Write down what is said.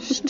Psst.